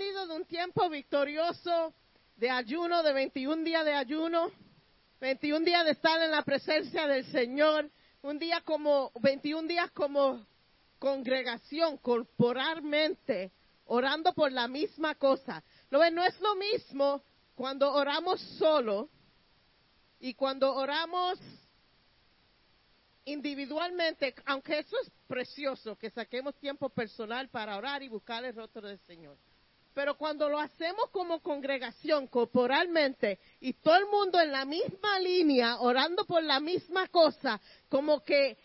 salido de un tiempo victorioso de ayuno, de 21 días de ayuno, 21 días de estar en la presencia del Señor, un día como, 21 días como congregación, corporalmente, orando por la misma cosa. Lo no es lo mismo cuando oramos solo y cuando oramos individualmente, aunque eso es precioso, que saquemos tiempo personal para orar y buscar el rostro del Señor. Pero cuando lo hacemos como congregación, corporalmente, y todo el mundo en la misma línea, orando por la misma cosa, como que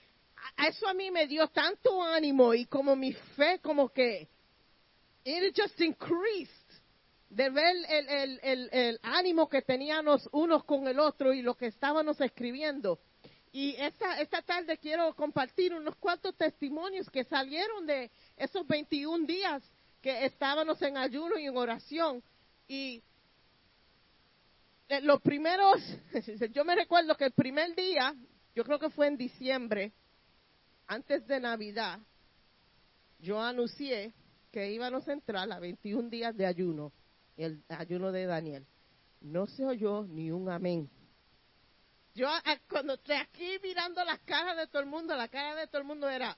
eso a mí me dio tanto ánimo y como mi fe, como que it just increased de ver el, el, el, ánimo que teníamos unos con el otro y lo que estábamos escribiendo. Y esta, esta tarde quiero compartir unos cuantos testimonios que salieron de esos 21 días que estábamos en ayuno y en oración. Y eh, los primeros, yo me recuerdo que el primer día, yo creo que fue en diciembre, antes de Navidad, yo anuncié que íbamos a entrar a 21 días de ayuno, el ayuno de Daniel. No se oyó ni un amén. Yo cuando estoy aquí mirando las caras de todo el mundo, la cara de todo el mundo era,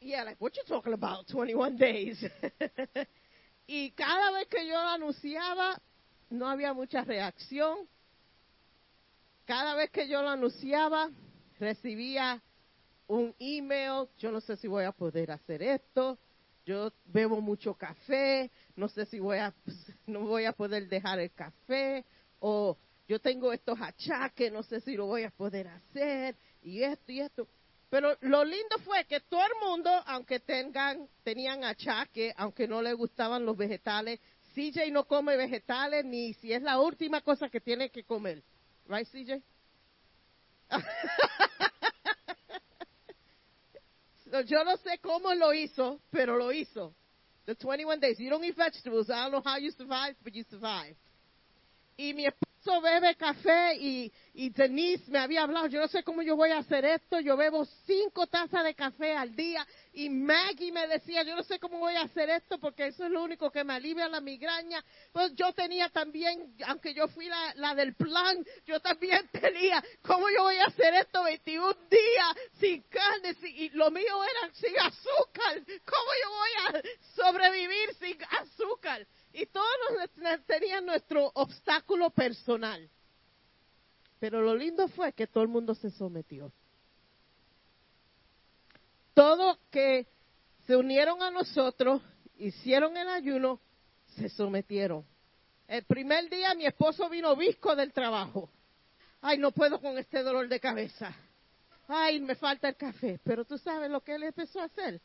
yeah, like, what you talking about, 21 days? y cada vez que yo lo anunciaba, no había mucha reacción. Cada vez que yo lo anunciaba, recibía un email, yo no sé si voy a poder hacer esto, yo bebo mucho café, no sé si voy a, no voy a poder dejar el café, o yo tengo estos achaques, no sé si lo voy a poder hacer, y esto y esto. Pero lo lindo fue que todo el mundo, aunque tengan, tenían achaques, aunque no le gustaban los vegetales, CJ no come vegetales ni si es la última cosa que tiene que comer. Right, CJ? yo no sé cómo lo hizo, pero lo hizo. The 21 days. You don't eat vegetables. I don't know how you survive, but you survive y mi esposo bebe café y, y Denise me había hablado, yo no sé cómo yo voy a hacer esto, yo bebo cinco tazas de café al día y Maggie me decía, yo no sé cómo voy a hacer esto porque eso es lo único que me alivia la migraña. Pues yo tenía también, aunque yo fui la, la del plan, yo también tenía, ¿cómo yo voy a hacer esto 21 días sin carne? y lo mío era sin azúcar. ¿Cómo yo voy a sobrevivir sin azúcar? Y todos tenían nuestro obstáculo personal. Pero lo lindo fue que todo el mundo se sometió. Todos que se unieron a nosotros, hicieron el ayuno, se sometieron. El primer día mi esposo vino visco del trabajo. Ay, no puedo con este dolor de cabeza. Ay, me falta el café. Pero tú sabes lo que él empezó a hacer.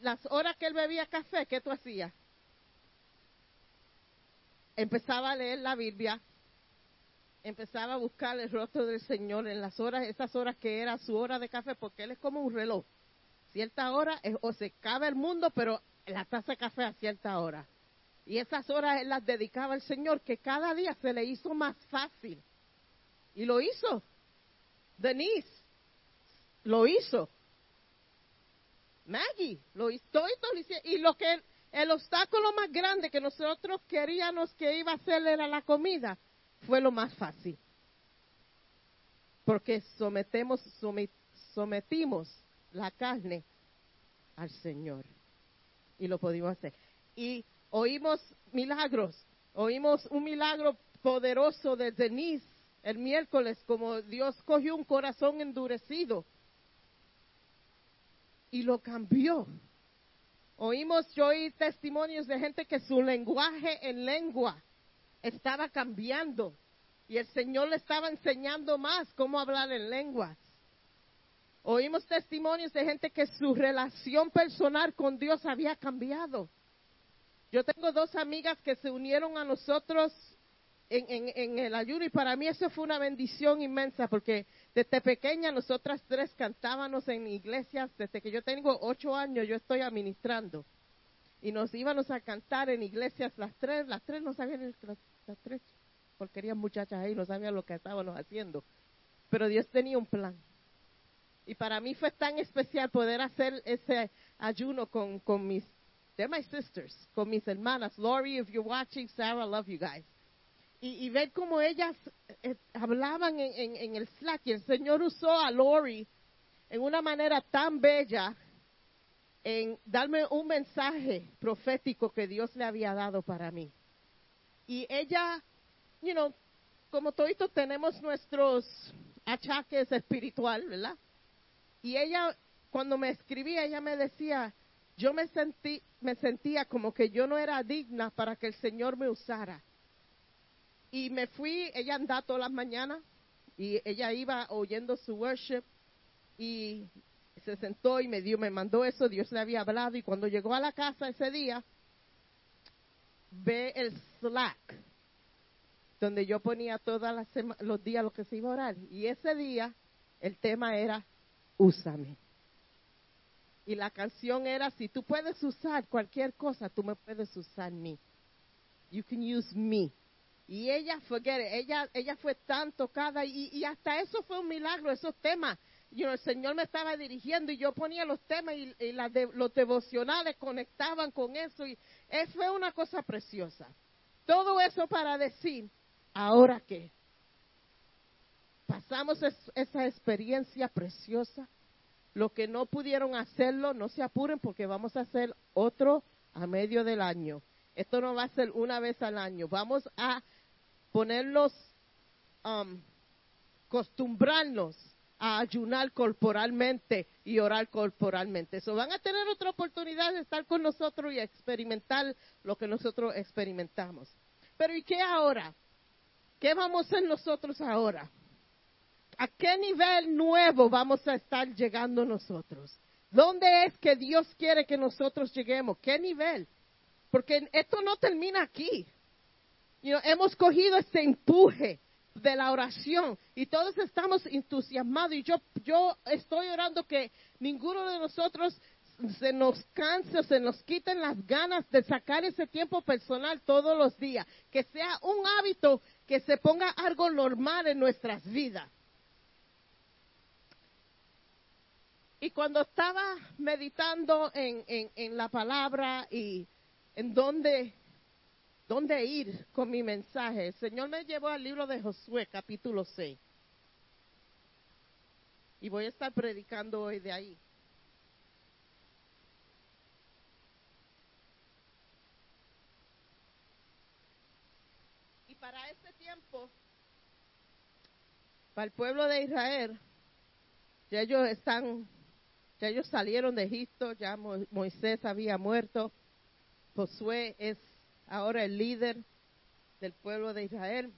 las horas que él bebía café, ¿qué tú hacías? Empezaba a leer la Biblia, empezaba a buscar el rostro del Señor en las horas, esas horas que era su hora de café, porque Él es como un reloj. Cierta hora es, o se cabe el mundo, pero la taza de café a cierta hora. Y esas horas Él las dedicaba al Señor, que cada día se le hizo más fácil. Y lo hizo. Denise lo hizo. Maggie lo hizo. Y lo que el obstáculo más grande que nosotros queríamos que iba a ser era la comida, fue lo más fácil. Porque sometemos, sometimos la carne al Señor. Y lo pudimos hacer. Y oímos milagros. Oímos un milagro poderoso de Denise el miércoles, como Dios cogió un corazón endurecido y lo cambió Oímos, yo oí testimonios de gente que su lenguaje en lengua estaba cambiando y el Señor le estaba enseñando más cómo hablar en lenguas. Oímos testimonios de gente que su relación personal con Dios había cambiado. Yo tengo dos amigas que se unieron a nosotros en, el ayuno y para mí eso fue una bendición inmensa porque desde pequeña nosotras tres cantábamos en iglesias, desde que yo tengo ocho años yo estoy administrando. Y nos íbamos a cantar en iglesias. Las tres, las tres no sabían, las, las tres porquerías muchachas ahí no sabían lo que estábamos haciendo, pero Dios tenía un plan. Y para mí fue tan especial poder hacer ese ayuno con, con mis, they're my sisters, con mis hermanas. Lori, if you're watching, Sarah, love you guys. Y, y ver cómo ellas eh, hablaban en, el Slack y el Señor usó a Lori en una manera tan bella en darme un mensaje profético que Dios le había dado para mí. Y ella, you know, como todos tenemos nuestros achaques espiritual, ¿verdad? Y ella, cuando me escribía, ella me decía, yo me sentí, me sentía como que yo no era digna para que el Señor me usara. Y me fui, ella andaba todas las mañanas y ella iba oyendo su worship y se sentó y me dio, me mandó eso, Dios le había hablado y cuando llegó a la casa ese día, ve el Slack, donde yo ponía todos los días lo que se iba a orar. Y ese día el tema era, úsame. Y la canción era, si tú puedes usar cualquier cosa, tú me puedes usar mí. You can use me. Y ella, forget ella, ella fue tan tocada y, y hasta eso fue un milagro, esos temas y el Señor me estaba dirigiendo y yo ponía los temas y, los devocionales conectaban con eso y eso fue una cosa preciosa. Todo eso para decir, ¿ahora qué? Pasamos esa experiencia preciosa. Los que no pudieron hacerlo, no se apuren porque vamos a hacer otro a medio del año. Esto no va a ser una vez al año. Vamos a ponerlos, um, acostumbrarnos a ayunar corporalmente y orar corporalmente. Eso van a tener otra oportunidad de estar con nosotros y experimentar lo que nosotros experimentamos. Pero ¿y qué ahora? ¿Qué vamos a hacer nosotros ahora? ¿A qué nivel nuevo vamos a estar llegando nosotros? ¿Dónde es que Dios quiere que nosotros lleguemos? ¿Qué nivel? Porque esto no termina aquí. Hemos cogido este empuje de la oración. Y todos estamos entusiasmados. Y yo, yo estoy orando que ninguno de nosotros se nos canse o se nos quiten las ganas de sacar ese tiempo personal todos los días, que sea un hábito que se ponga algo normal en nuestras vidas. Y cuando estaba meditando en, en, en la palabra y en dónde dónde ir con mi mensaje, el Señor me llevó al libro de Josué, capítulo 6. Y voy a estar predicando hoy de ahí. Y para este tiempo, para el pueblo de Israel, ya ellos están, ya ellos salieron de Egipto, ya Moisés había muerto, Josué es ahora el líder del pueblo de Israel.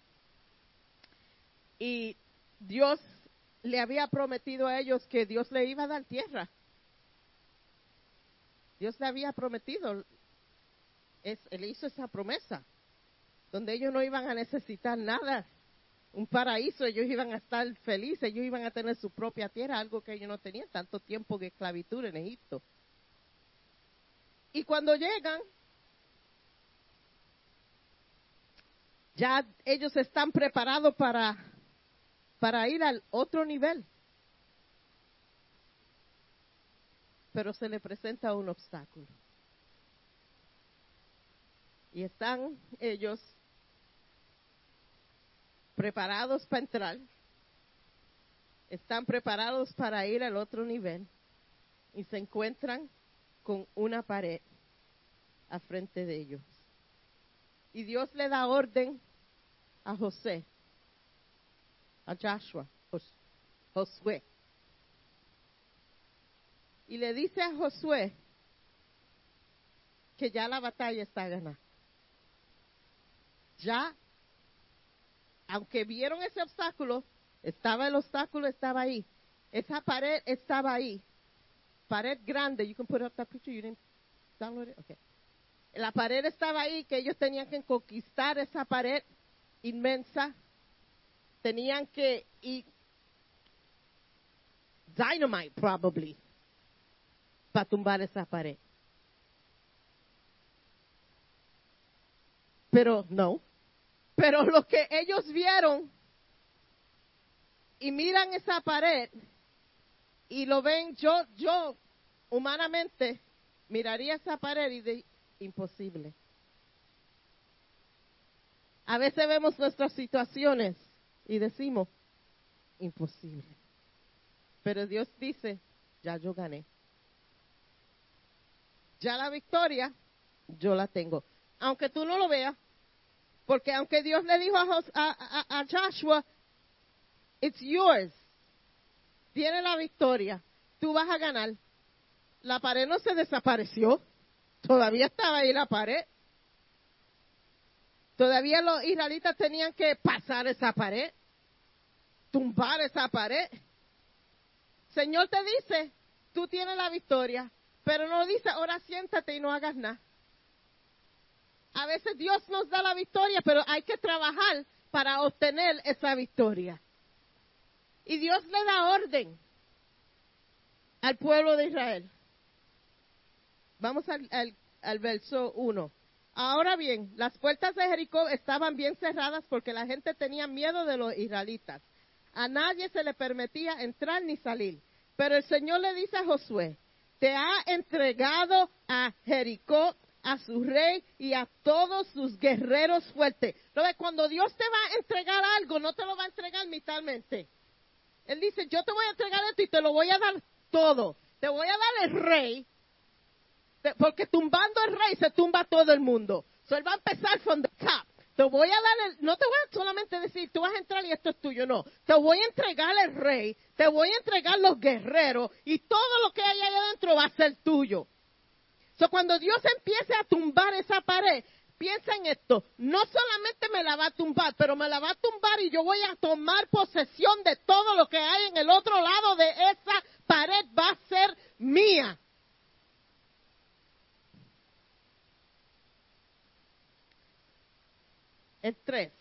Y Dios le había prometido a ellos que Dios le iba a dar tierra. Dios le había prometido, es, él hizo esa promesa, donde ellos no iban a necesitar nada, un paraíso, ellos iban a estar felices, ellos iban a tener su propia tierra, algo que ellos no tenían tanto tiempo de esclavitud en Egipto. Y cuando llegan, ya ellos están preparados para, para ir al otro nivel. Pero se le presenta un obstáculo. Y están ellos preparados para entrar, están preparados para ir al otro nivel y se encuentran con una pared a frente de ellos. Y Dios le da orden a José, a Joshua, Josué. Y le dice a Josué que ya la batalla está ganada. Ya, aunque vieron ese obstáculo, estaba el obstáculo, estaba ahí. Esa pared estaba ahí. Pared grande. You can put up that picture. You didn't download it? Okay. La pared estaba ahí, que ellos tenían que conquistar esa pared inmensa. Tenían que ir dynamite probably para tumbar esa pared. Pero no. Pero lo que ellos vieron y miran esa pared y lo ven, yo, yo humanamente miraría esa pared y de imposible. A veces vemos nuestras situaciones y decimos, imposible. Pero Dios dice, ya yo gané. Ya la victoria, yo la tengo. Aunque tú no lo veas, porque aunque Dios le dijo a, a, Joshua, it's yours. Tiene la victoria. Tú vas a ganar. La pared no se desapareció. Todavía estaba ahí la pared. Todavía los israelitas tenían que pasar esa pared, tumbar esa pared. Señor te dice, tú tienes la victoria, pero no dice, ahora siéntate y no hagas nada. A veces Dios nos da la victoria, pero hay que trabajar para obtener esa victoria. Y Dios le da orden al pueblo de Israel. Vamos al, verso 1. Ahora bien, las puertas de Jericó estaban bien cerradas porque la gente tenía miedo de los israelitas. A nadie se le permitía entrar ni salir. Pero el Señor le dice a Josué, te ha entregado a Jericó, a su rey y a todos sus guerreros fuertes. Cuando Dios te va a entregar algo, no te lo va a entregar mitalmente. Él dice, yo te voy a entregar esto y te lo voy a dar todo. Te voy a dar el rey, porque tumbando el rey se tumba todo el mundo. So él va a empezar from the top. Te voy a dar el, no te voy a solamente decir, tú vas a entrar y esto es tuyo, no. Te voy a entregar el rey, te voy a entregar los guerreros y todo lo que hay ahí adentro va a ser tuyo. So cuando Dios empiece a tumbar esa pared, piensa en esto, no solamente me la va a tumbar, pero me la va a tumbar y yo voy a tomar posesión de todo lo que hay en el otro lado de esa pared, va a ser mía. El 3.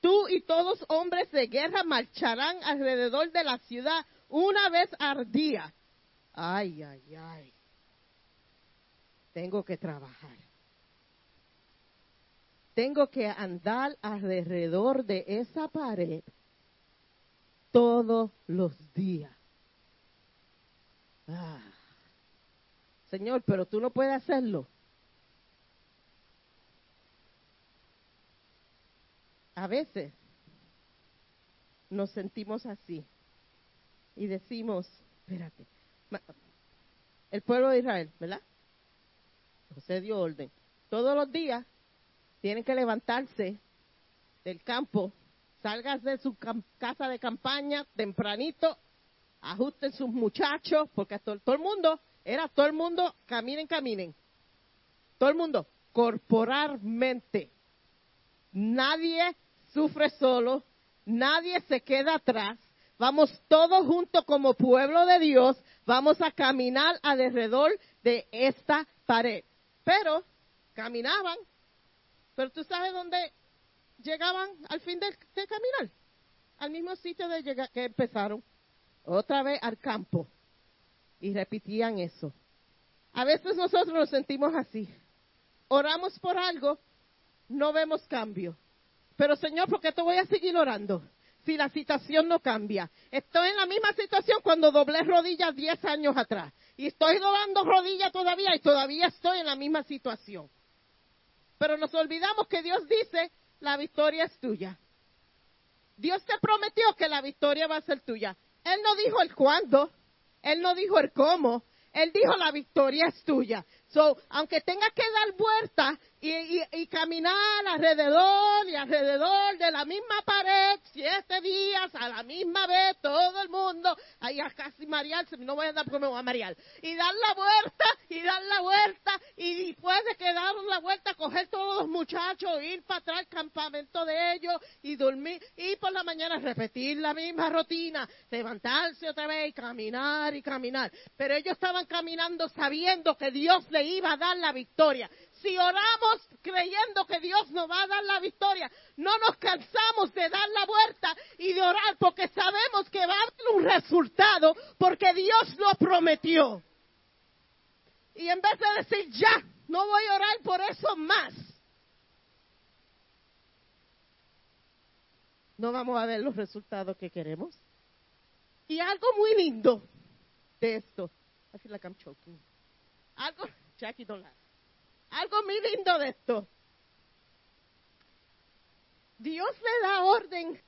Tú y todos hombres de guerra marcharán alrededor de la ciudad una vez al día. Ay, ay, ay. Tengo que trabajar. Tengo que andar alrededor de esa pared todos los días. Ah. Señor, pero tú no puedes hacerlo. A veces nos sentimos así y decimos, espérate, el pueblo de Israel, ¿verdad? José dio orden. Todos los días tienen que levantarse del campo, salgas de su casa de campaña tempranito, ajusten sus muchachos, porque todo, todo el mundo, era todo el mundo, caminen, caminen. Todo el mundo, corporalmente. Nadie sufre solo, nadie se queda atrás, vamos todos juntos como pueblo de Dios, vamos a caminar alrededor de esta pared. Pero caminaban, pero tú sabes dónde llegaban al fin de, caminar, al mismo sitio de llegar, que empezaron, otra vez al campo, y repetían eso. A veces nosotros nos sentimos así. Oramos por algo, no vemos cambio. Pero Señor, ¿por qué te voy a seguir orando? Si la situación no cambia. Estoy en la misma situación cuando doblé rodillas 10 años atrás. Y estoy doblando rodillas todavía y todavía estoy en la misma situación. Pero nos olvidamos que Dios dice, la victoria es tuya. Dios te prometió que la victoria va a ser tuya. Él no dijo el cuándo, Él no dijo el cómo, Él dijo la victoria es tuya. So, aunque tenga que dar vueltas y, caminar alrededor y alrededor de la misma pared siete días a la misma vez, todo el mundo, ahí a casi marearse, no voy a andar porque me voy a marear, y dar la vuelta, y dar la vuelta, y después de que dar la vuelta, coger todos los muchachos, ir para atrás al campamento de ellos, y dormir, y por la mañana repetir la misma rutina, levantarse otra vez y caminar y caminar. Pero ellos estaban caminando sabiendo que Dios le iba a dar la victoria si oramos creyendo que Dios nos va a dar la victoria, no nos cansamos de dar la vuelta y de orar porque sabemos que va a haber un resultado porque Dios lo prometió. Y en vez de decir, ya, no voy a orar por eso más, no vamos a ver los resultados que queremos. Y algo muy lindo, de esto. I feel like I'm choking. Algo, Jackie, don't. Algo muy lindo de esto. Dios le da orden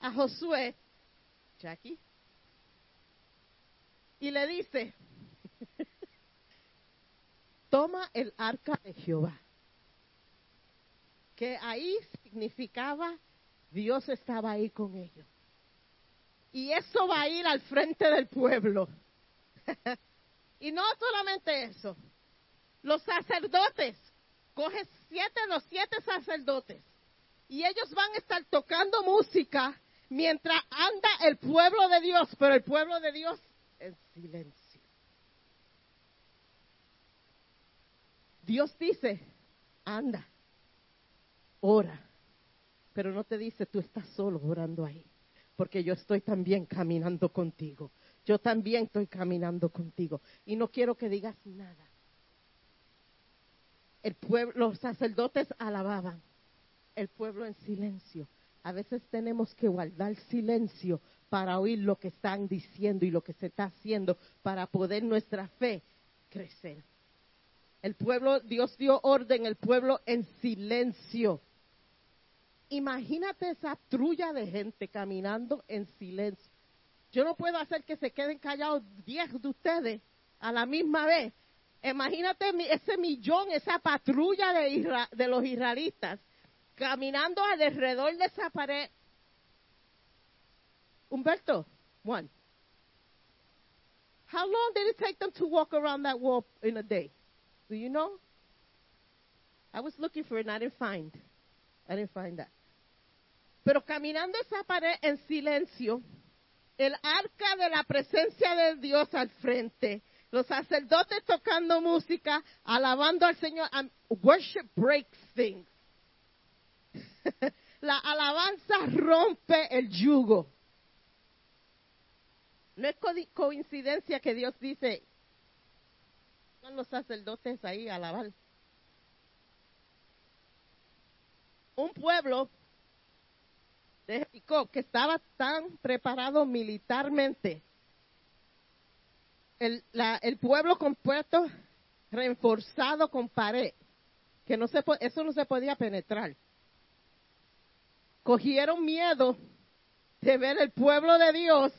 a Josué, Jackie, y le dice, toma el arca de Jehová, que ahí significaba Dios estaba ahí con ellos. Y eso va a ir al frente del pueblo. y no solamente eso, los sacerdotes, coge siete, los siete sacerdotes, y ellos van a estar tocando música mientras anda el pueblo de Dios, pero el pueblo de Dios en silencio. Dios dice, anda, ora, pero no te dice tú estás solo orando ahí, porque yo estoy también caminando contigo. Yo también estoy caminando contigo y no quiero que digas nada. El pueblo, los sacerdotes alababan, el pueblo en silencio. A veces tenemos que guardar silencio para oír lo que están diciendo y lo que se está haciendo para poder nuestra fe crecer. El pueblo, Dios dio orden, el pueblo en silencio. Imagínate esa trulla de gente caminando en silencio. Yo no puedo hacer que se queden callados diez de ustedes a la misma vez. Imagínate ese millón, esa patrulla de, de los israelitas caminando alrededor de esa pared. Humberto, one. How long did it take them to walk around that wall in a day? Do you know? I was looking for it and I didn't find. I didn't find that. Pero caminando esa pared en silencio, el arca de la presencia de Dios al frente, los sacerdotes tocando música, alabando al Señor. worship breaks things. la alabanza rompe el yugo. No es coincidencia que Dios dice, son los sacerdotes ahí a alabar. Un pueblo de Jericó que estaba tan preparado militarmente. El, el pueblo compuesto, reforzado con pared, que no se, eso no se podía penetrar cogieron miedo de ver el pueblo de Dios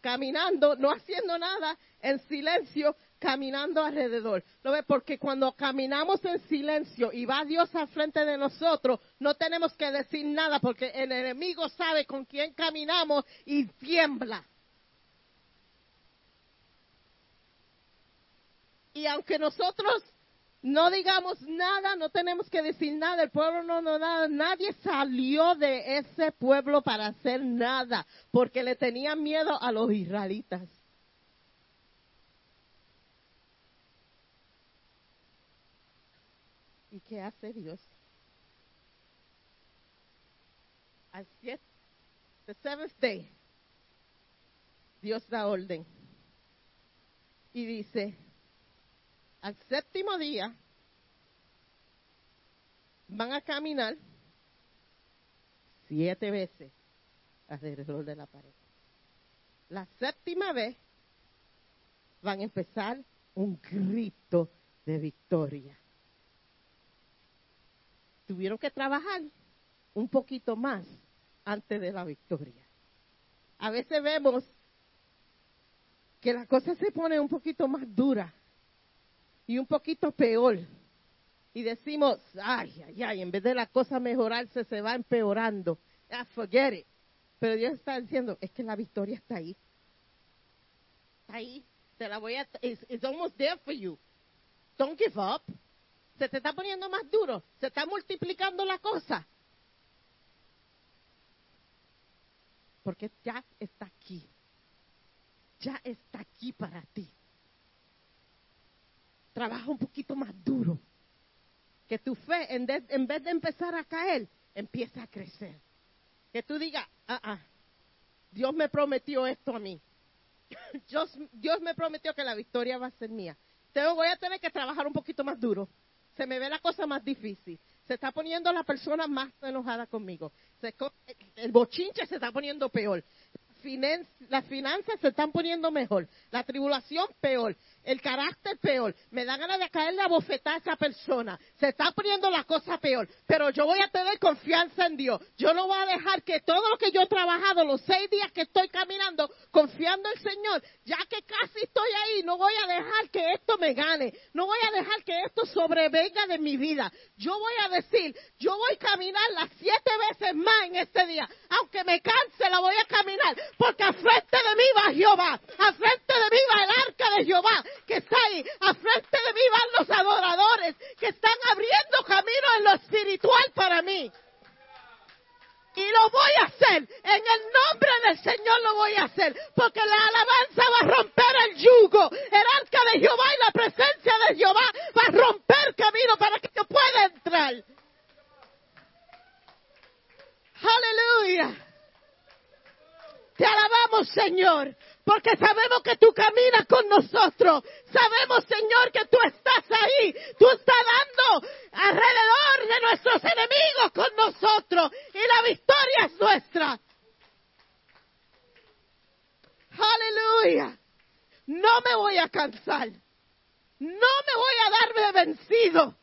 caminando, no haciendo nada, en silencio, caminando alrededor. ¿Lo ve? Porque cuando caminamos en silencio y va Dios al frente de nosotros, no tenemos que decir nada porque el enemigo sabe con quién caminamos y tiembla. Y aunque nosotros no digamos nada, no tenemos que decir nada, el pueblo no, no, nada, nadie salió de ese pueblo para hacer nada, porque le tenían miedo a los israelitas. ¿Y qué hace Dios? Al the seventh day, Dios da orden y dice, al séptimo día van a caminar siete veces alrededor de la pared. La séptima vez van a empezar un grito de victoria. Tuvieron que trabajar un poquito más antes de la victoria. A veces vemos que la cosa se pone un poquito más dura y un poquito peor. Y decimos, ay, ay, ay, en vez de la cosa mejorarse, se va empeorando. Ah, forget it. Pero Dios está diciendo, es que la victoria está ahí. Está ahí. Te la voy a, it's, it's almost there for you. Don't give up. Se te está poniendo más duro. Se está multiplicando la cosa. Porque ya está aquí. Ya está aquí para ti trabaja un poquito más duro. Que tu fe, en, vez de empezar a caer, empiece a crecer. Que tú digas, ah, ah, Dios me prometió esto a mí. Dios, Dios me prometió que la victoria va a ser mía. Tengo, voy a tener que trabajar un poquito más duro. Se me ve la cosa más difícil. Se está poniendo la persona más enojada conmigo. el bochinche se está poniendo peor las finanzas se están poniendo mejor, la tribulación peor, el carácter peor, me da ganas de caerle a bofetar a esa persona, se está poniendo la cosa peor, pero yo voy a tener confianza en Dios, yo no voy a dejar que todo lo que yo he trabajado, los seis días que estoy caminando, confiando en el Señor, ya que casi estoy ahí, no voy a dejar que esto me gane, no voy a dejar que esto sobrevenga de mi vida, yo voy a decir, yo voy a caminar las siete veces más en este día, aunque me canse, la voy a caminar, porque al frente de mí va Jehová, al frente de mí va el arca de Jehová, que está ahí, al frente de mí van los adoradores, que están abriendo camino en lo espiritual para mí. Y lo voy a hacer, en el nombre del Señor lo voy a hacer, porque la alabanza va a romper el yugo, el arca de Jehová y la presencia de Jehová va a romper camino para que yo pueda entrar. Aleluya. Te alabamos, Señor, porque sabemos que tú caminas con nosotros. Sabemos, Señor, que tú estás ahí. Tú estás dando alrededor de nuestros enemigos con nosotros. Y la victoria es nuestra. Aleluya. No me voy a cansar. No me voy a dar de vencido.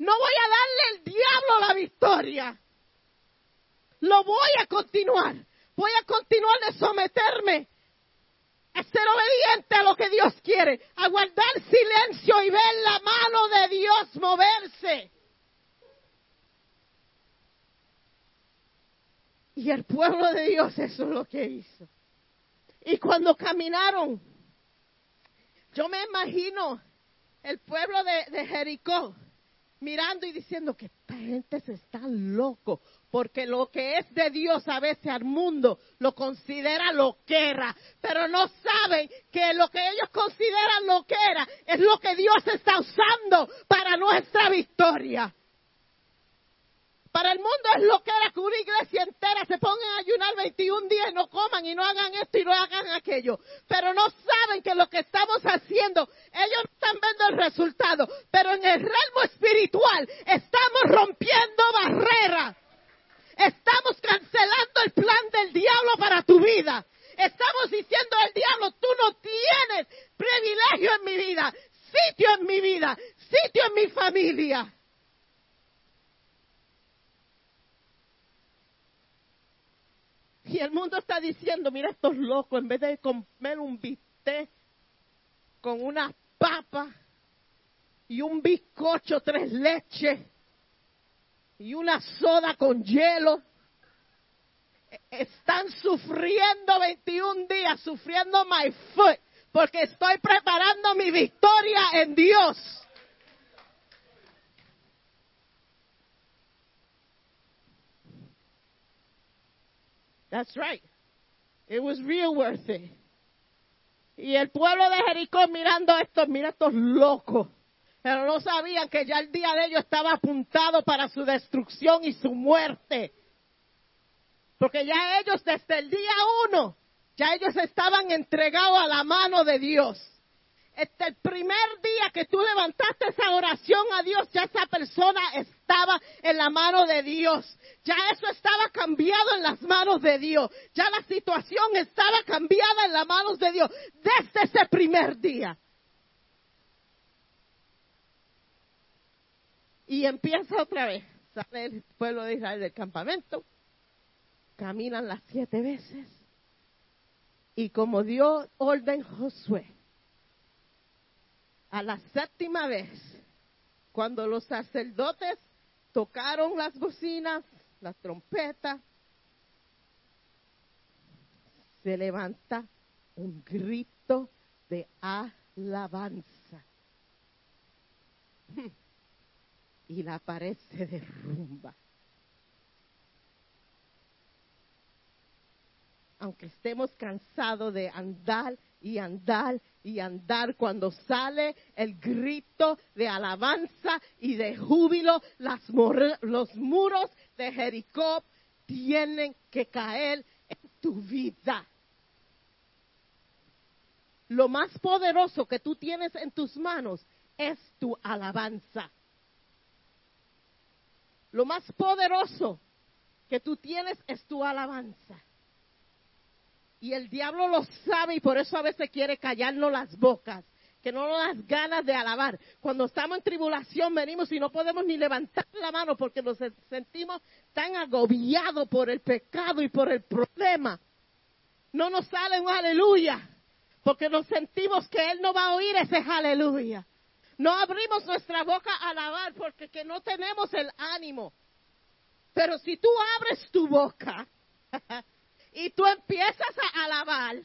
No voy a darle al diablo la victoria. Lo voy a continuar. Voy a continuar de someterme ser obediente a lo que Dios quiere, a guardar silencio y ver la mano de Dios moverse. Y el pueblo de Dios eso es lo que hizo. Y cuando caminaron, yo me imagino el pueblo de, de Jericó mirando y diciendo que esta gente se está loco, porque lo que es de Dios a veces al mundo lo considera loquera, pero no saben que lo que ellos consideran loquera es lo que Dios está usando para nuestra victoria. Para el mundo es loquera que una iglesia entera se ponga a ayunar 21 días y no coman y no hagan esto y no hagan aquello. Pero no saben que lo que estamos haciendo, ellos están viendo el resultado. Pero en el realmo espiritual estamos rompiendo barreras. Estamos cancelando el plan del diablo para tu vida. Estamos diciendo al diablo, tú no tienes privilegio en mi vida, sitio en mi vida, sitio en mi familia. Y el mundo está diciendo, mira estos locos, en vez de comer un bistec con una papa y un bizcocho tres leches y una soda con hielo, e- están sufriendo 21 días, sufriendo my foot, porque estoy preparando mi victoria en Dios. That's right. It was real worth it. Y el pueblo de Jericó mirando esto, mira estos locos. Pero no sabían que ya el día de ellos estaba apuntado para su destrucción y su muerte. Porque ya ellos desde el día uno, ya ellos estaban entregados a la mano de Dios. Este el primer día que tú levantaste esa oración a Dios, ya esa persona estaba en la mano de Dios. Ya eso estaba cambiado en las manos de Dios. Ya la situación estaba cambiada en las manos de Dios desde ese primer día. Y empieza otra vez. Sale el pueblo de Israel del campamento. Caminan las siete veces. Y como dio orden Josué, a la séptima vez, cuando los sacerdotes tocaron las bocinas, las trompetas, se levanta un grito de alabanza. Y la pared se derrumba. Aunque estemos cansados de andar y andar y andar cuando sale el grito de alabanza y de júbilo, las los muros de Jericó tienen que caer en tu vida. Lo más poderoso que tú tienes en tus manos es tu alabanza. Lo más poderoso que tú tienes es tu alabanza. Y el diablo lo sabe y por eso a veces quiere callarnos las bocas, que no nos das ganas de alabar. Cuando estamos en tribulación venimos y no podemos ni levantar la mano porque nos sentimos tan agobiados por el pecado y por el problema. No nos sale un aleluya porque nos sentimos que Él no va a oír ese aleluya. No abrimos nuestra boca a alabar porque que no tenemos el ánimo. Pero si tú abres tu boca y tú empiezas a alabar,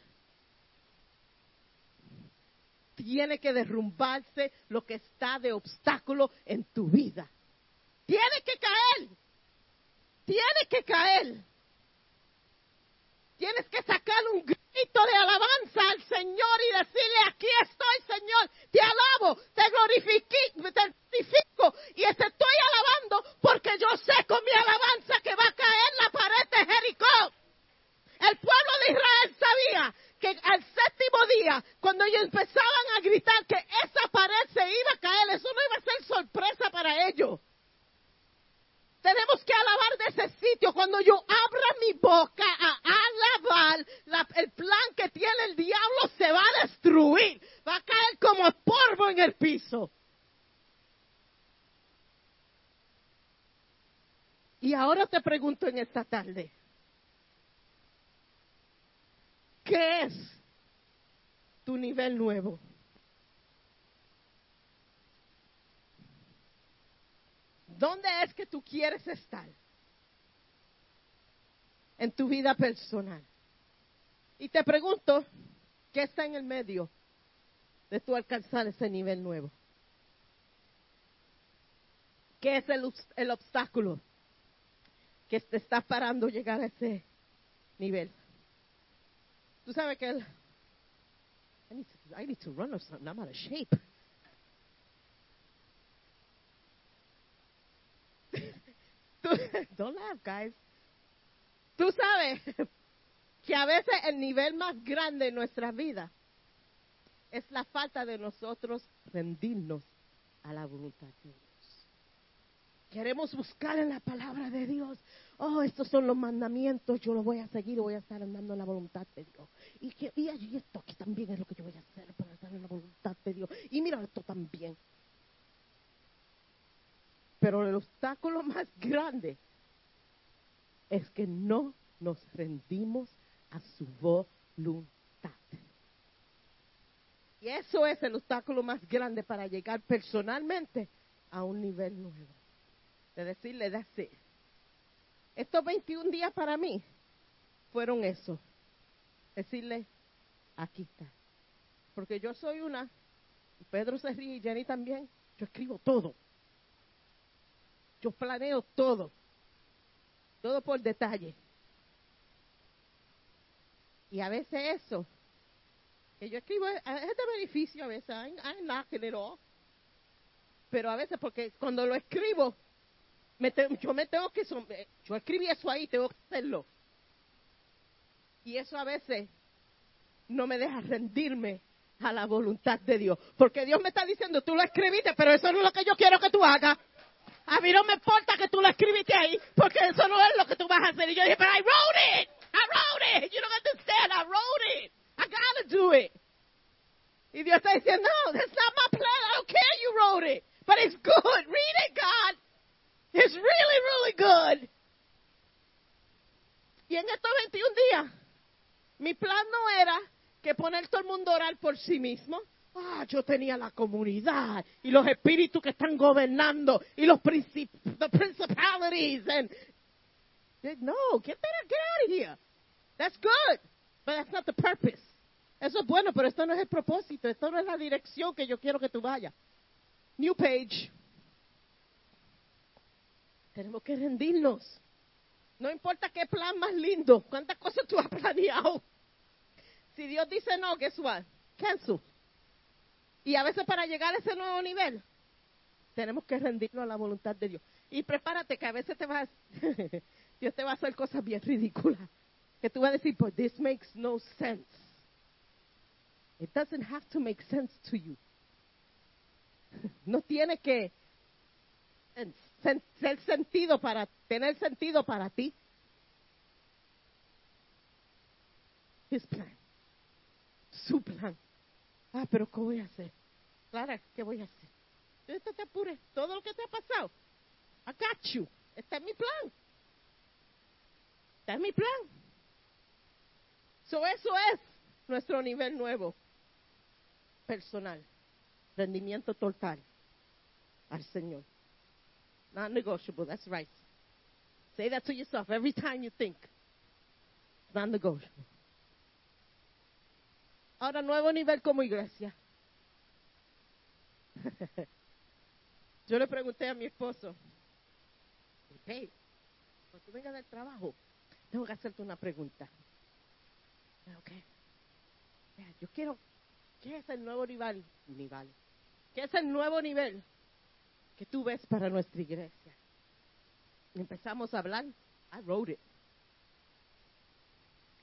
tiene que derrumbarse lo que está de obstáculo en tu vida. Tiene que caer. Tiene que caer. Tienes que sacar un grito de alabanza al Señor y decirle, aquí estoy, Señor, te alabo, te glorifico, y te estoy alabando porque yo sé con mi alabanza que va a caer la pared de Jericó. El pueblo de Israel sabía que al séptimo día, cuando ellos empezaban a gritar que esa pared se iba a caer, eso no iba a ser sorpresa para ellos. Tenemos que alabar de ese sitio. Cuando yo abra mi boca a alabar, el plan que tiene el diablo se va a destruir. Va a caer como polvo en el piso. Y ahora te pregunto en esta tarde, ¿qué es tu nivel nuevo? ¿Dónde es que tú quieres estar? En tu vida personal. Y te pregunto, ¿qué está en el medio de tú alcanzar ese nivel nuevo? ¿Qué es el, obstáculo que te está parando llegar a ese nivel? Tú sabes que el, I need to run or something. I'm out of shape. don't laugh, guys. Tú sabes que a veces el nivel más grande en nuestra vida es la falta de nosotros rendirnos a la voluntad de Dios. Queremos buscar en la palabra de Dios. Oh, estos son los mandamientos, yo los voy a seguir voy a estar andando en la voluntad de Dios. Y, que, y esto aquí también es lo que yo voy a hacer para estar en la voluntad de Dios. Y mira esto también. Pero el obstáculo más grande es que no nos rendimos a su voluntad. Y eso es el obstáculo más grande para llegar personalmente a un nivel nuevo. De decirle, decir, estos 21 días para mí fueron eso. Decirle, aquí está. Porque yo soy una, Pedro se ríe y Jenny también, yo escribo todo. Yo planeo todo. Todo por detalle. Y a veces eso, que yo escribo, es de beneficio a veces, I'm, knocking it. Pero a veces, porque cuando lo escribo, me yo me tengo que, yo escribí eso ahí, tengo que hacerlo. Y eso a veces no me deja rendirme a la voluntad de Dios. Porque Dios me está diciendo, tú lo escribiste, pero eso no es lo que yo quiero que tú hagas. A mí no me importa que tú lo escribiste ahí, porque eso no es lo que tú vas a hacer. Y yo dije, pero I wrote it. I wrote it. You don't understand. I wrote it. I gotta do it. Y Dios está diciendo, no, that's not my plan. I don't care you wrote it. But it's good. Read it, God. It's really, really good. Y en estos 21 días, mi plan no era que poner todo el mundo a orar por sí mismo. Ah, yo tenía la comunidad y los espíritus que están gobernando y los princip the principalities and no, get that get out of here. That's good, but that's not the purpose. Eso es bueno, pero esto no es el propósito, esto no es la dirección que yo quiero que tú vayas. New page. Tenemos que rendirnos. No importa qué plan más lindo, cuántas cosas tú has planeado. Si Dios dice no, guess what? Cancel. Y a veces para llegar a ese nuevo nivel, tenemos que rendirnos a la voluntad de Dios. Y prepárate que a veces te vas, Dios te va a hacer cosas bien ridículas. Que tú vas a decir, but this makes no sense. It doesn't have to make sense to you. No tiene que ser sentido para, tener sentido para ti. His plan. Su plan. Ah, pero ¿qué voy a hacer? Clara, ¿qué voy a hacer? Tú te apures. Todo lo que te ha pasado. I got you. Este es mi plan. Este es mi plan. So, eso es nuestro nivel nuevo. Personal. Rendimiento total al Señor. Not negotiable, that's right. Say that to yourself every time you think. Not negotiable. Ahora, nuevo nivel como iglesia. Yo le pregunté a mi esposo, hey, cuando tú vengas del trabajo, tengo que hacerte una pregunta. Ok. Yo quiero, ¿qué es el nuevo nivel? nivel? ¿Qué es el nuevo nivel que tú ves para nuestra iglesia? empezamos a hablar. I wrote it.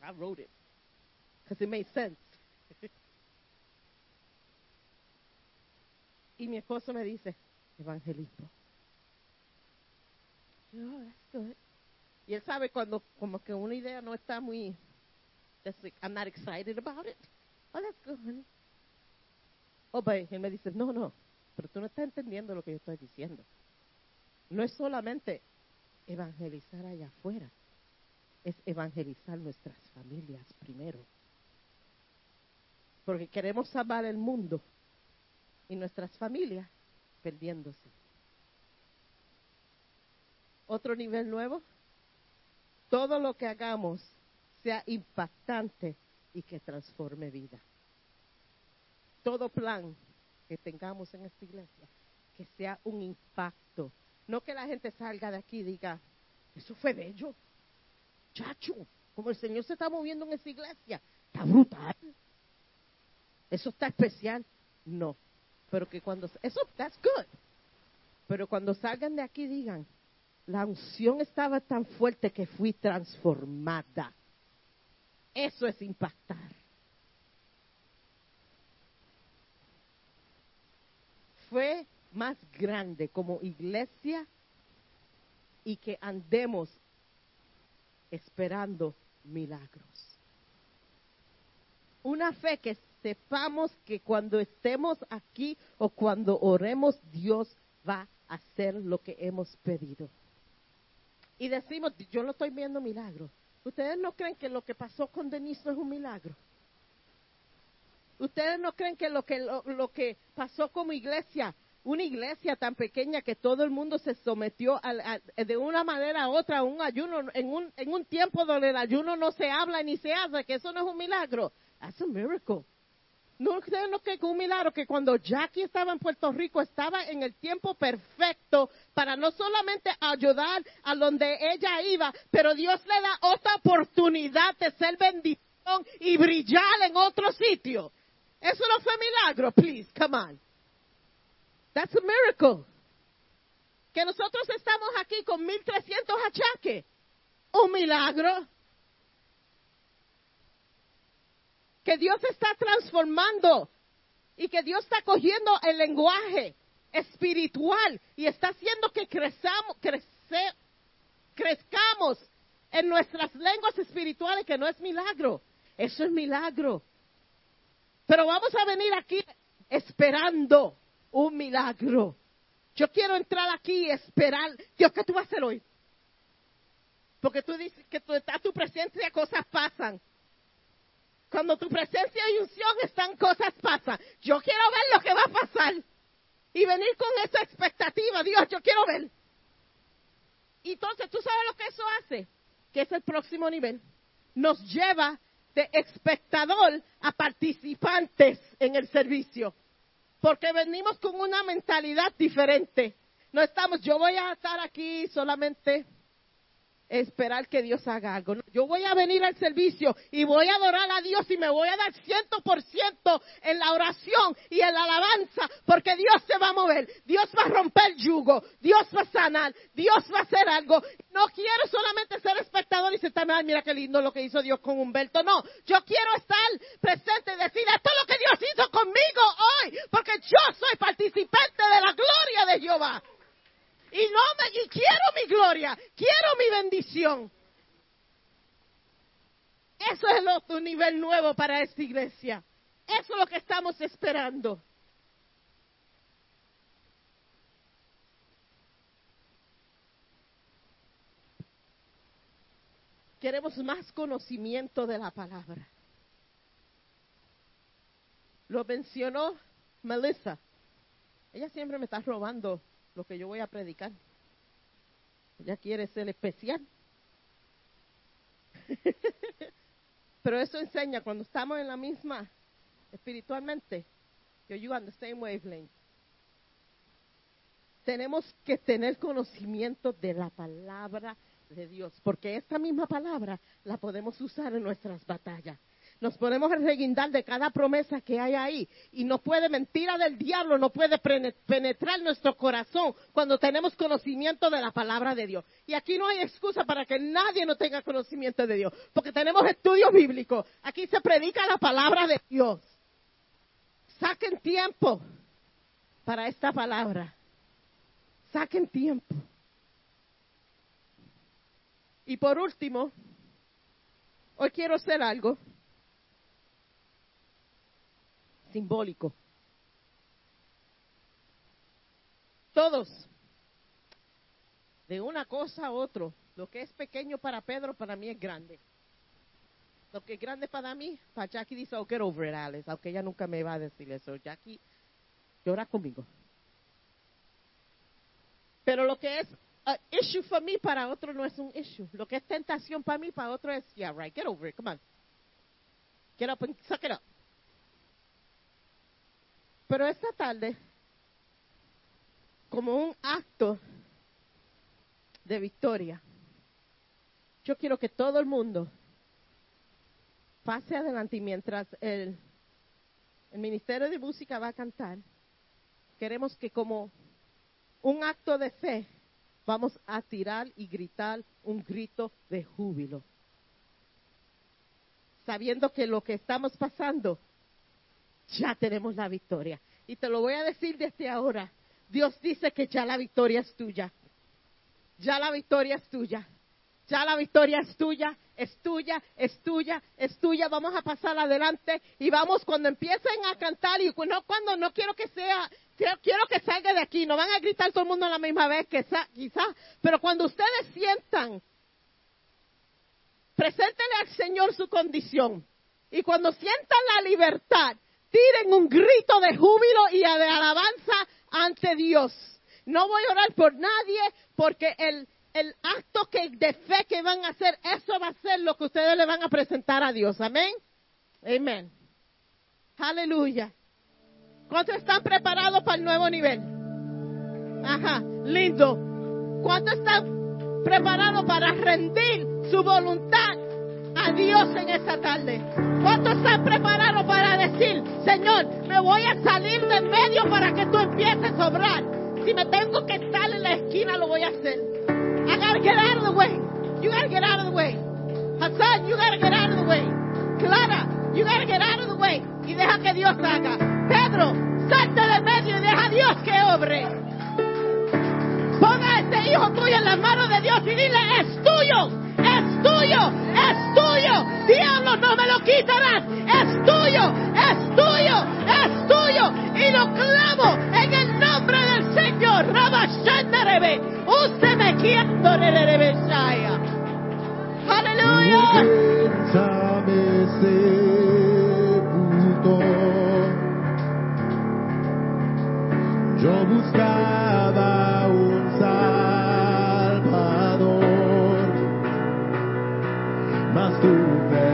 I wrote it. Because it made sense. Y mi esposo me dice, evangelismo. Oh, that's good. Y él sabe cuando como que una idea no está muy, I'm not excited about it. Oh, that's good, honey. Oh, but él me dice, no, no, pero tú no estás entendiendo lo que yo estoy diciendo. No es solamente evangelizar allá afuera, es evangelizar nuestras familias primero. Porque queremos salvar el mundo y nuestras familias perdiéndose. Otro nivel nuevo, todo lo que hagamos sea impactante y que transforme vida. Todo plan que tengamos en esta iglesia, que sea un impacto. No que la gente salga de aquí y diga, eso fue bello, chacho, como el Señor se está moviendo en esta iglesia, está brutal. Eso está especial. No, pero que cuando, eso, that's good. Pero cuando salgan de aquí digan, la unción estaba tan fuerte que fui transformada. Eso es impactar. Fue más grande como iglesia y que andemos esperando milagros. Una fe que sepamos que cuando estemos aquí o cuando oremos, Dios va a hacer lo que hemos pedido. Y decimos, yo no estoy viendo milagros. ¿Ustedes no creen que lo que pasó con Denise es un milagro? ¿Ustedes no creen que lo que, lo, que pasó como iglesia, una iglesia tan pequeña que todo el mundo se sometió de una manera a otra a un ayuno, en un, en un tiempo donde el ayuno no se habla ni se hace, que eso no es un milagro? That's a miracle. No, ustedes no que un milagro que cuando Jackie estaba en Puerto Rico estaba en el tiempo perfecto para no solamente ayudar a donde ella iba, pero Dios le da otra oportunidad de ser bendición y brillar en otro sitio. Eso no fue milagro, please, come on. That's a miracle. Que nosotros estamos aquí con 1300 achaques. Un milagro. Que Dios está transformando y que Dios está cogiendo el lenguaje espiritual y está haciendo que crezamos, crezcamos en nuestras lenguas espirituales, que no es milagro, eso es milagro. Pero vamos a venir aquí esperando un milagro. Yo quiero entrar aquí y esperar, Dios, ¿qué tú vas a hacer hoy? Porque tú dices que tú estás tu presencia, cosas pasan. Cuando tu presencia y unción están, cosas pasan. Yo quiero ver lo que va a pasar. Y venir con esa expectativa. Dios, yo quiero ver. Y entonces, ¿tú sabes lo que eso hace? Que es el próximo nivel. Nos lleva de espectador a participantes en el servicio. Porque venimos con una mentalidad diferente. No estamos, yo voy a estar aquí solamente esperar que Dios haga algo. Yo voy a venir al servicio y voy a adorar a Dios y me voy a dar ciento por ciento en la oración y en la alabanza porque Dios se va a mover. Dios va a romper yugo. Dios va a sanar. Dios va a hacer algo. No quiero solamente ser espectador y sentarme, ay, mira qué lindo lo que hizo Dios con Humberto. No, yo quiero estar presente y decir, esto es lo que Dios hizo conmigo hoy porque yo soy participante de la gloria de Jehová. Y no me, quiero mi gloria, quiero mi bendición. Eso es el otro nivel nuevo para esta iglesia. Eso es lo que estamos esperando. Queremos más conocimiento de la palabra. Lo mencionó Melissa. Ella siempre me está robando lo que yo voy a predicar. Ella quiere ser especial. Pero eso enseña cuando estamos en la misma espiritualmente, que you on the same wavelength. Tenemos que tener conocimiento de la palabra de Dios, porque esta misma palabra la podemos usar en nuestras batallas. Nos podemos reguindar de cada promesa que hay ahí. Y no puede, mentira del diablo, no puede penetrar nuestro corazón cuando tenemos conocimiento de la palabra de Dios. Y aquí no hay excusa para que nadie no tenga conocimiento de Dios, porque tenemos estudios bíblicos. Aquí se predica la palabra de Dios. Saquen tiempo para esta palabra. Saquen tiempo. Y por último, hoy quiero hacer algo simbólico. Todos, de una cosa a otra, lo que es pequeño para Pedro, para mí es grande. Lo que es grande para mí, para Jackie dice, oh, get over it, Alex, aunque ella nunca me va a decir eso. Jackie, llora conmigo. Pero lo que es un issue para mí, para otro no es un issue. Lo que es tentación para mí, para otro es, yeah, right, get over it, come on. Get up and suck it up. Pero esta tarde, como un acto de victoria, yo quiero que todo el mundo pase adelante y mientras el, el Ministerio de Música va a cantar, queremos que como un acto de fe vamos a tirar y gritar un grito de júbilo. Sabiendo que lo que estamos pasando ya tenemos la victoria. Y te lo voy a decir desde ahora. Dios dice que ya la victoria es tuya. Ya la victoria es tuya. Ya la victoria es tuya, es tuya, es tuya, es tuya. Vamos a pasar adelante y vamos cuando empiecen a cantar y no cuando no quiero que sea, quiero que salga de aquí. No van a gritar todo el mundo a la misma vez, quizás, pero cuando ustedes sientan, preséntenle al Señor su condición. Y cuando sientan la libertad, tiren un grito de júbilo y de alabanza ante Dios. No voy a orar por nadie porque el, el acto que, de fe que van a hacer, eso va a ser lo que ustedes le van a presentar a Dios. Amén. Amén. Aleluya. ¿Cuántos están preparados para el nuevo nivel? Ajá, lindo. ¿Cuántos están preparados para rendir su voluntad a Dios en esta tarde? ¿Cuántos están preparados para Señor, me voy a salir de medio para que tú empieces a obrar? Si me tengo que estar en la esquina, lo voy a hacer. I gotta get out of the way. You gotta get out of the way. Hassan, you gotta get out of the way. Clara, you gotta get out of the way. Y deja que Dios haga. Pedro, salte de medio y deja a Dios que obre. Ponga a este hijo tuyo en las manos de Dios y dile, es tuyo tuyo, es tuyo. Diablo, no me lo quitarás. Es tuyo, es tuyo, es tuyo. Y lo clamo en el nombre del Señor. Rabashandarebe. Usted me quiere Aleluya. Yo buscaba un tu perdón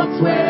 what's where.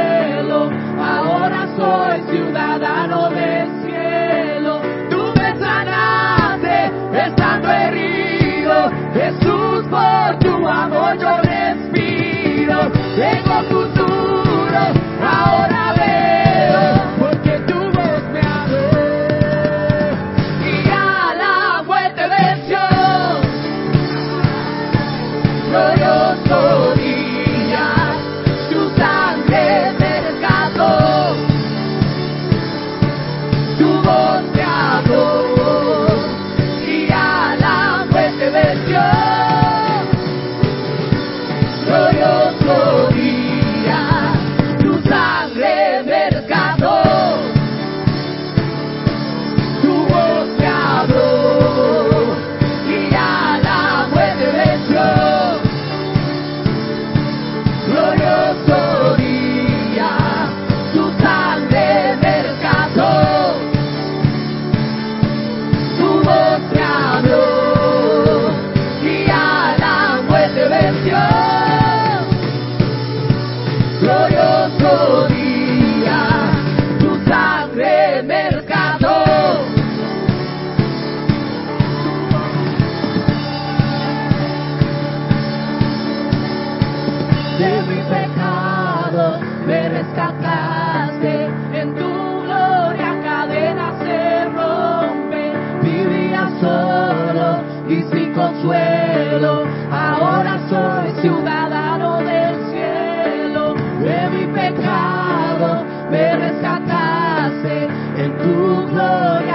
De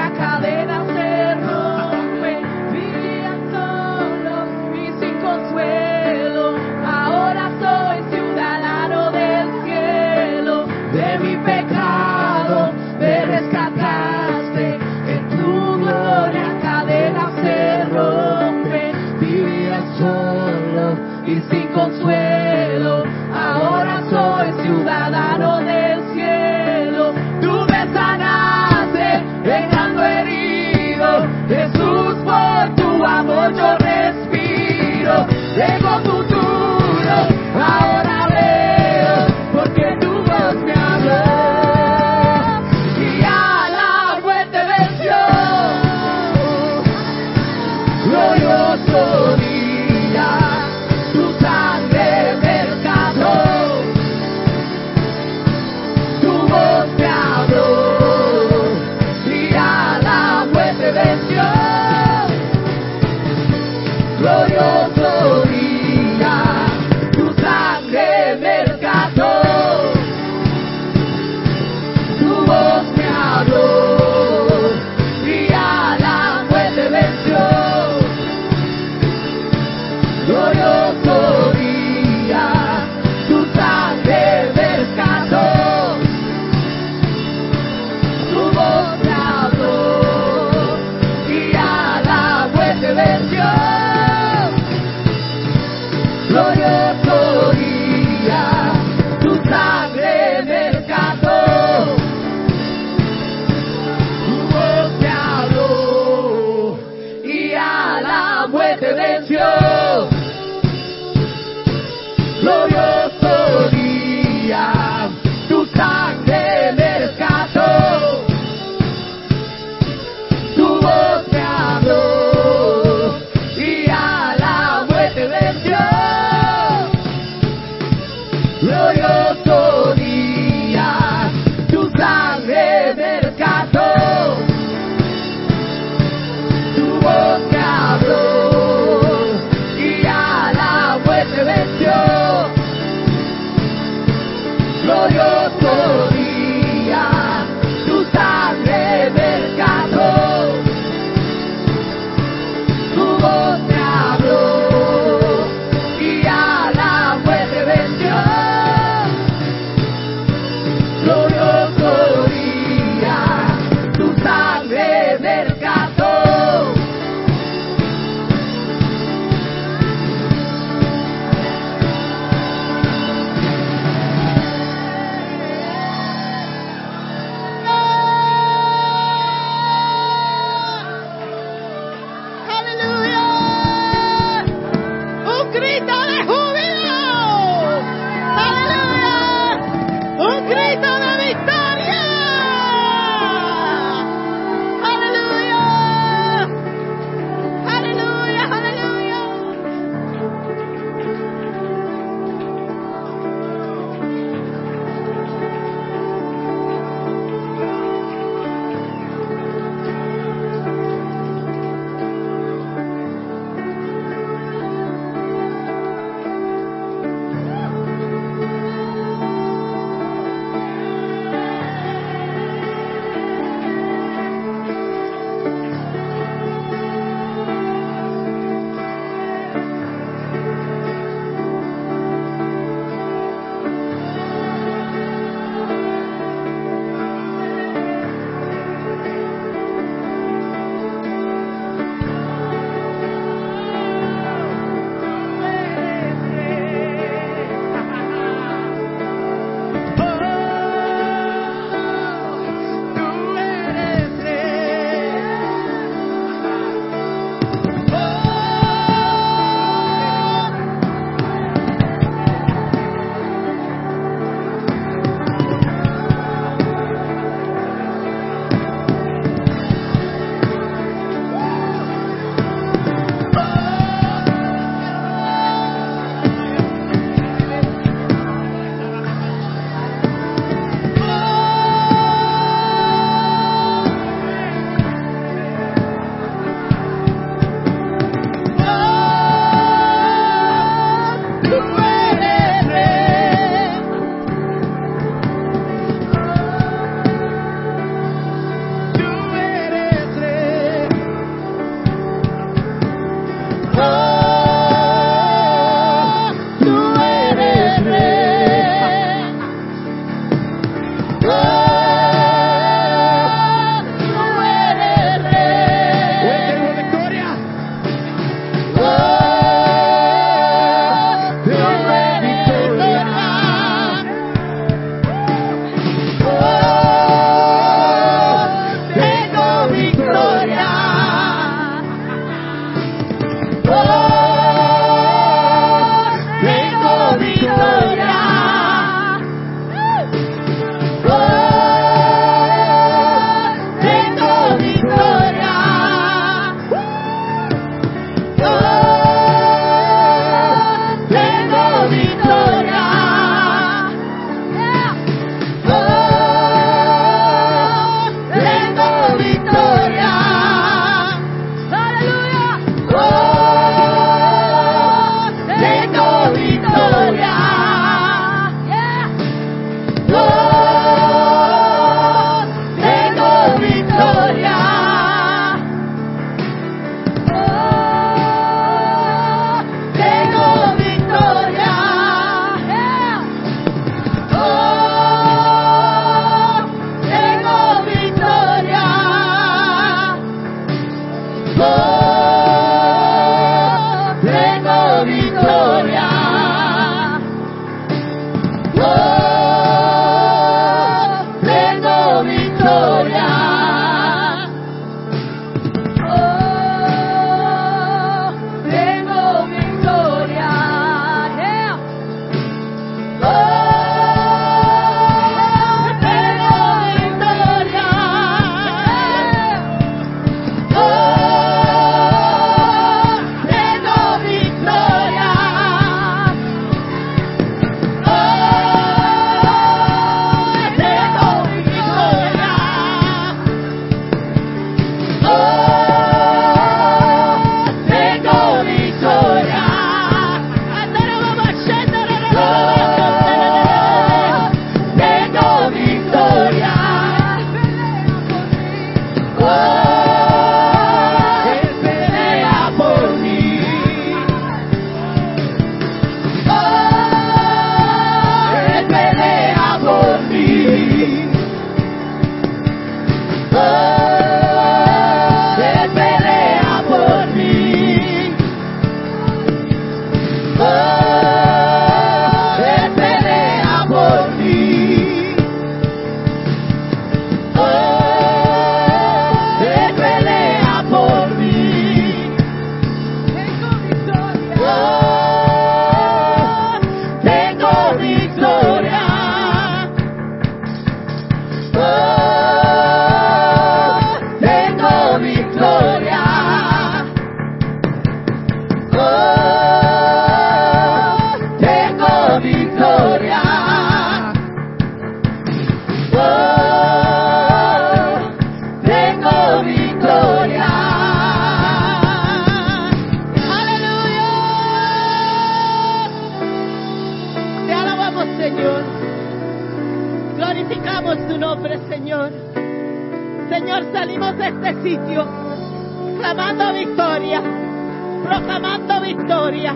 victoria,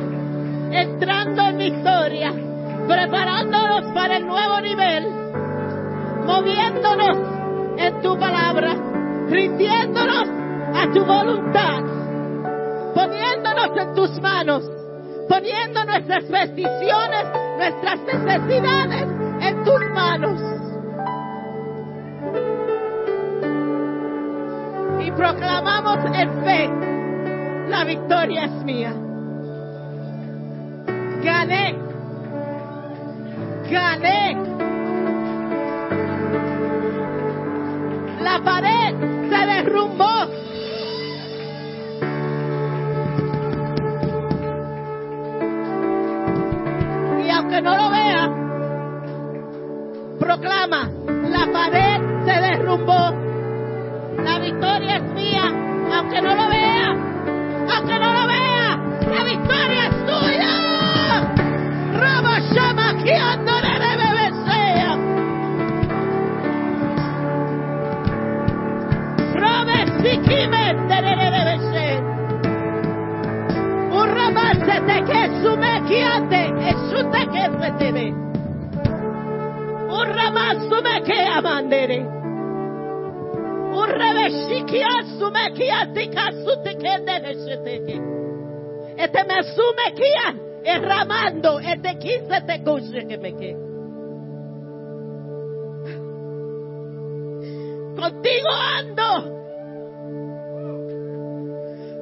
entrando en victoria, preparándonos para el nuevo nivel, moviéndonos en tu palabra, rindiéndonos a tu voluntad, poniéndonos en tus manos, poniendo nuestras peticiones, nuestras necesidades en tus manos. Y proclamamos en fe, la victoria es mía. Gané, gané. La pared se derrumbó. Y aunque no lo vea, proclama, la pared se derrumbó. La victoria es mía, aunque no lo vea, aunque no lo vea, la victoria es tuya. Este me sume kia erramando, este quise te kuse que me que. Contigo ando.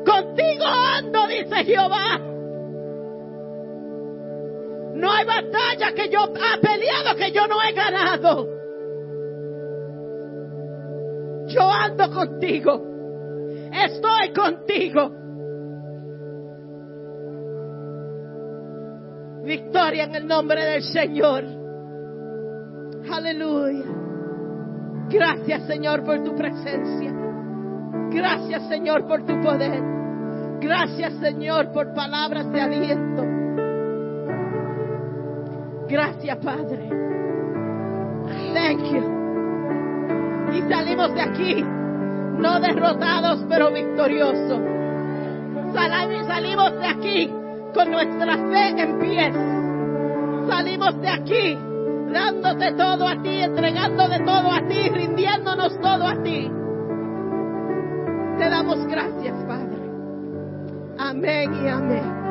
Contigo ando, dice Jehová. No hay batalla que yo ha peleado que yo no he ganado. Yo ando contigo. Estoy contigo. Victoria en el nombre del Señor. Aleluya. Gracias Señor por tu presencia. Gracias Señor por tu poder. Gracias Señor por palabras de aliento. Gracias Padre. Thank you. Y salimos de aquí no derrotados pero victoriosos. Sal- Salimos de aquí con nuestra fe en pie. Salimos de aquí dándote todo a ti, entregándote todo a ti, rindiéndonos todo a ti. Te damos gracias, Padre. Amén y amén.